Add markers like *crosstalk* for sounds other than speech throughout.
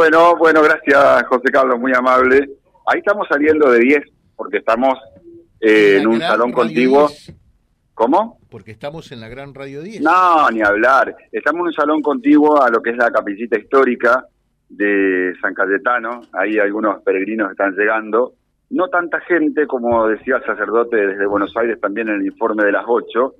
Bueno, bueno, gracias José Carlos, muy amable. Ahí estamos saliendo de 10 porque estamos eh, en un salón contiguo. ¿Cómo? Porque estamos en la Gran Radio 10. No, ni hablar. Estamos en un salón contiguo a lo que es la capillita histórica de San Cayetano. Ahí algunos peregrinos están llegando. No tanta gente, como decía el sacerdote desde Buenos Aires también en el informe de las 8,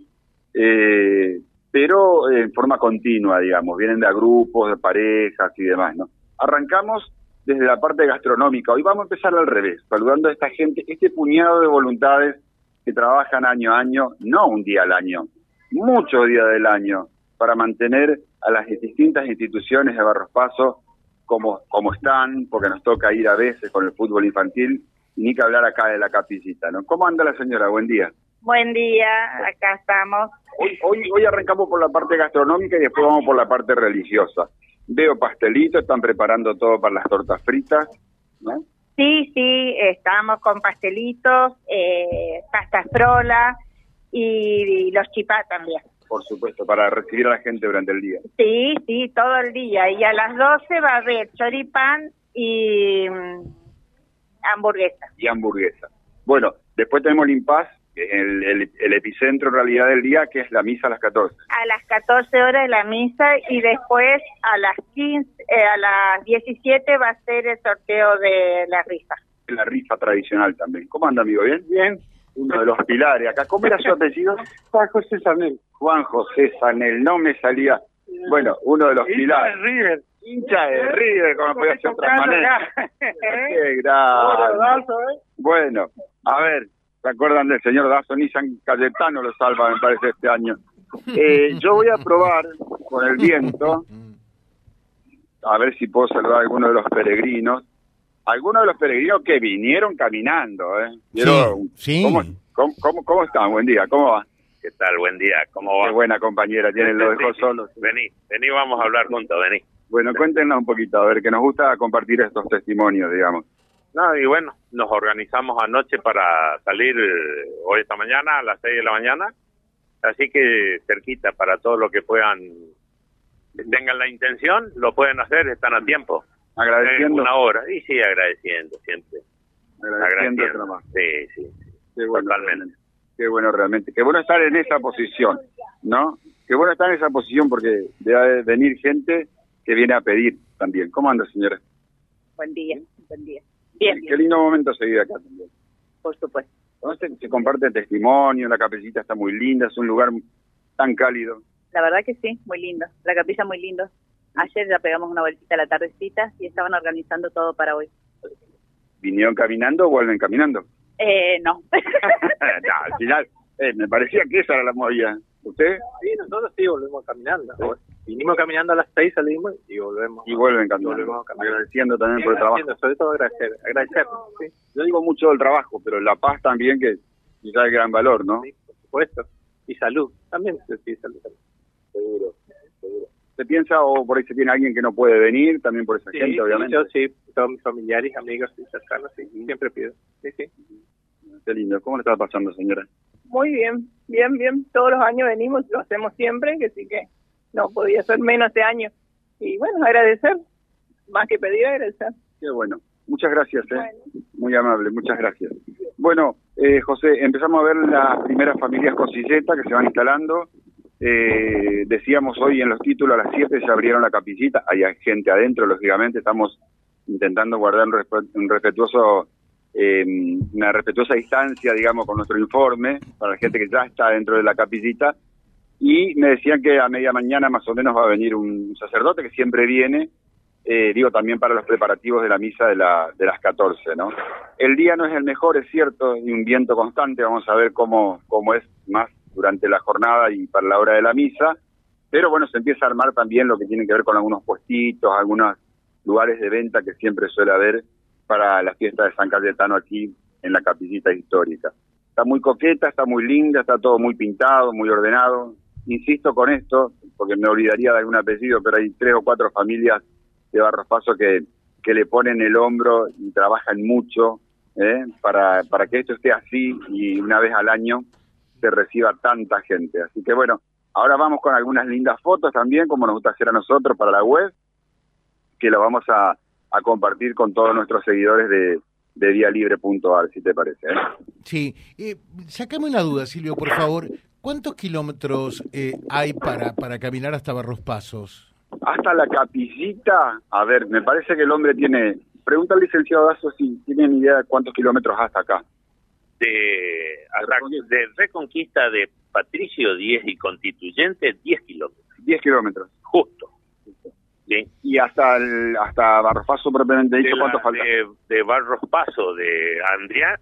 eh, pero en forma continua, digamos. Vienen de a grupos, de parejas y demás, ¿no? Arrancamos desde la parte gastronómica. Hoy vamos a empezar al revés, saludando a esta gente, este puñado de voluntades que trabajan año a año, no un día al año, muchos días del año, para mantener a las distintas instituciones de Barros Paso como, como están, porque nos toca ir a veces con el fútbol infantil, ni que hablar acá de la capillita, ¿no? ¿Cómo anda la señora? Buen día. Buen día, acá estamos. Hoy, hoy, hoy arrancamos por la parte gastronómica y después vamos por la parte religiosa. Veo pastelitos, están preparando todo para las tortas fritas, ¿no? Sí, sí, estamos con pastelitos, eh, pastas frola y, los chipá también. Por supuesto, para recibir a la gente durante el día. Sí, sí, todo el día. Y a las 12 va a haber choripán y mm, hamburguesa. Y hamburguesa. Bueno, después tenemos el impas el, el, epicentro en realidad del día, que es la misa a las 14. A las 14 horas la misa y después a las 15, eh, a las 17 va a ser el sorteo de la rifa. La rifa tradicional también. ¿Cómo anda, amigo? ¿Bien? Bien. Uno de los pilares. Acá, ¿cómo era su apellido? Juan José Sanel. Juan José Sanel, no me salía. Bueno, uno de los Hincha pilares. de River. Hincha de River, como podía ser otra manera. *laughs* Qué grande. Bueno, a ver, ¿Se acuerdan del señor Dazo? Ni San Cayetano lo salva, me parece, este año. Eh, *laughs* yo voy a probar con el viento, a ver si puedo saludar a alguno de los peregrinos. Algunos de los peregrinos que vinieron caminando, ¿eh? sí, ¿cómo, cómo, cómo, están? Buen día, ¿cómo va? ¿Qué tal? Buen día, ¿cómo va? Qué buena compañera, tienen, lo dejó solo. Vení, vení, vamos a hablar juntos, vení. Bueno, cuéntenos un poquito, a ver, que nos gusta compartir estos testimonios, digamos. No, y bueno, nos organizamos anoche para salir eh, hoy esta mañana a las 6 de la mañana, así que cerquita para todos los que puedan, tengan la intención, lo pueden hacer, están a tiempo. Agradeciendo. una hora, y sí, agradeciendo siempre. Agradeciendo, agradeciendo. Sí, sí, Qué bueno, totalmente. Qué bueno realmente. Qué bueno estar en esa posición, ¿no? Qué bueno estar en esa posición porque debe venir gente que viene a pedir también. ¿Cómo anda, señora? Buen día, buen día. Qué lindo momento seguir acá también. Por supuesto. Se, se comparte testimonio, la capellita está muy linda, es un lugar tan cálido. La verdad que sí, muy lindo. La capilla muy lindo. Ayer ya pegamos una vueltita a la tardecita y estaban organizando todo para hoy. ¿Vinieron caminando o vuelven caminando? Eh, no. *laughs* *laughs* al final, eh, me parecía que esa era la movida. ¿Usted? Sí, nosotros sí volvemos caminando. Vinimos caminando a las seis, salimos y volvemos. Y vuelven caminando. Agradeciendo también por el trabajo. Sobre todo agradecer, agradecer. Sí. Yo digo mucho del trabajo, pero la paz también, que quizás es gran valor, ¿no? Sí, por supuesto. Y salud, también, sí, salud. Seguro, seguro. ¿Se piensa o por ahí se tiene alguien que no puede venir, también por esa gente, obviamente? Yo sí, todos mis familiares, amigos y cercanos, sí, siempre pido. Sí, sí. Qué lindo. ¿Cómo le está pasando, señora? Muy bien, bien, bien. Todos los años venimos, lo hacemos siempre, que sí que no podía ser menos este año. Y bueno, agradecer, más que pedir, agradecer. Qué bueno. Muchas gracias, ¿eh? Muy amable, muchas gracias. Bueno, eh, José, empezamos a ver las primeras familias con silleta que se van instalando. Eh, decíamos hoy en los títulos a las 7 se abrieron la capillita, hay gente adentro, lógicamente, estamos intentando guardar un respetuoso eh, una respetuosa distancia, digamos, con nuestro informe, para la gente que ya está dentro de la capillita, y me decían que a media mañana más o menos va a venir un sacerdote que siempre viene, eh, digo también para los preparativos de la misa de, la, de las 14, ¿no? El día no es el mejor, es cierto, y un viento constante, vamos a ver cómo, cómo es más durante la jornada y para la hora de la misa, pero bueno, se empieza a armar también lo que tiene que ver con algunos puestitos, algunos lugares de venta que siempre suele haber para la fiesta de San Cayetano aquí en la capillita histórica. Está muy coqueta, está muy linda, está todo muy pintado, muy ordenado. Insisto con esto, porque me olvidaría de algún apellido, pero hay tres o cuatro familias de Barros Paso que, que le ponen el hombro y trabajan mucho ¿eh? para, para que esto esté así y una vez al año se reciba tanta gente. Así que bueno, ahora vamos con algunas lindas fotos también, como nos gusta hacer a nosotros para la web, que lo vamos a, a compartir con todos nuestros seguidores de, de dialibre.ar, si te parece. ¿eh? Sí, eh, sacame una duda, Silvio, por favor. ¿Cuántos kilómetros eh, hay para, para caminar hasta Barros Pasos? Hasta la capillita, a ver, me parece que el hombre tiene... Pregunta al licenciado Dazo si tienen idea de cuántos kilómetros hasta acá. De, de Reconquista de Patricio 10 y Constituyente 10 kilómetros. 10 kilómetros. Justo. ¿Sí? Y hasta el, hasta Barros Paso propiamente dicho, ¿cuánto falta? De, de, Barros Paso, de Andrián,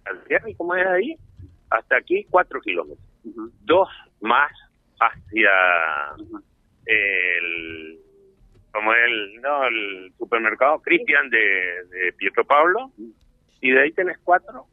¿y ¿cómo es ahí? Hasta aquí 4 kilómetros. Dos más hacia el como el no el supermercado Cristian de, de, Pietro Pablo y de ahí tenés cuatro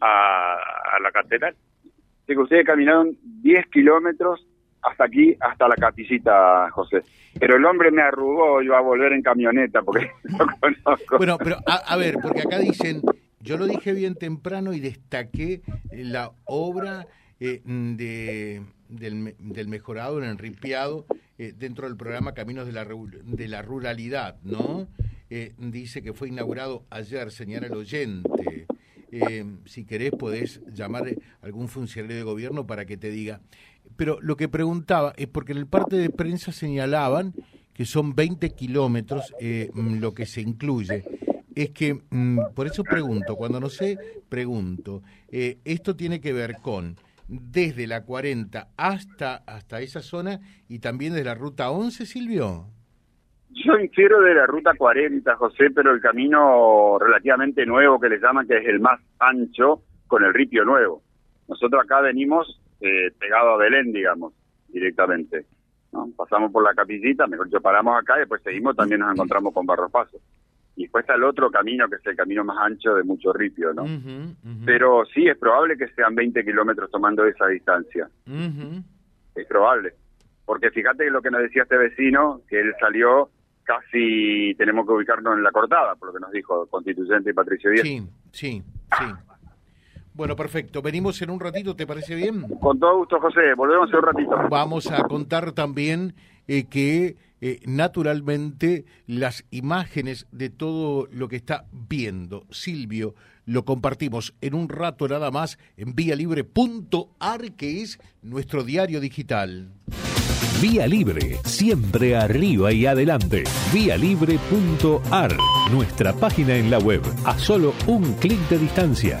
a, a la catedral. Así que ustedes caminaron 10 kilómetros hasta aquí, hasta la capillita, José. Pero el hombre me arrugó, yo a volver en camioneta porque *laughs* no conozco. Bueno, pero a, ver, porque acá dicen, yo lo dije bien temprano y destaqué la obra eh, de, del, del, mejorado, en el ripiado, eh, dentro del programa Caminos de la, de la Ruralidad, ¿no? Eh, dice que fue inaugurado ayer, señala el oyente. si querés, podés llamar a algún funcionario de gobierno para que te diga. Pero lo que preguntaba es porque en el parte de prensa señalaban que son 20 kilómetros lo que se incluye es que, por eso pregunto, cuando no sé, pregunto, esto tiene que ver con desde la 40 hasta, hasta esa zona y también de la ruta 11, Silvio? Yo infiero de la ruta 40, José, pero el camino relativamente nuevo que le llaman, que es el más ancho, con el ripio nuevo. Nosotros acá venimos eh, pegado a Belén, digamos, directamente. Pasamos por la capillita, mejor dicho, paramos acá y después seguimos, también nos encontramos con Barros Pasos y después está el otro camino que es el camino más ancho de mucho ripio, ¿no? Pero sí, es probable que sean 20 kilómetros tomando esa distancia. Es probable. Porque fíjate que lo que nos decía este vecino, que él salió casi, tenemos que ubicarnos en la cortada, por lo que nos dijo Constituyente y Patricio Díaz. Sí, sí, sí. Bueno, perfecto. Venimos en un ratito, ¿te parece bien? Con todo gusto, José. Volvemos en un ratito. Vamos a contar también eh, que eh, naturalmente las imágenes de todo lo que está viendo Silvio lo compartimos en un rato nada más en vialibre.ar que es nuestro diario digital. Vía Libre, siempre arriba y adelante. Vialibre.ar, nuestra página en la web, a solo un clic de distancia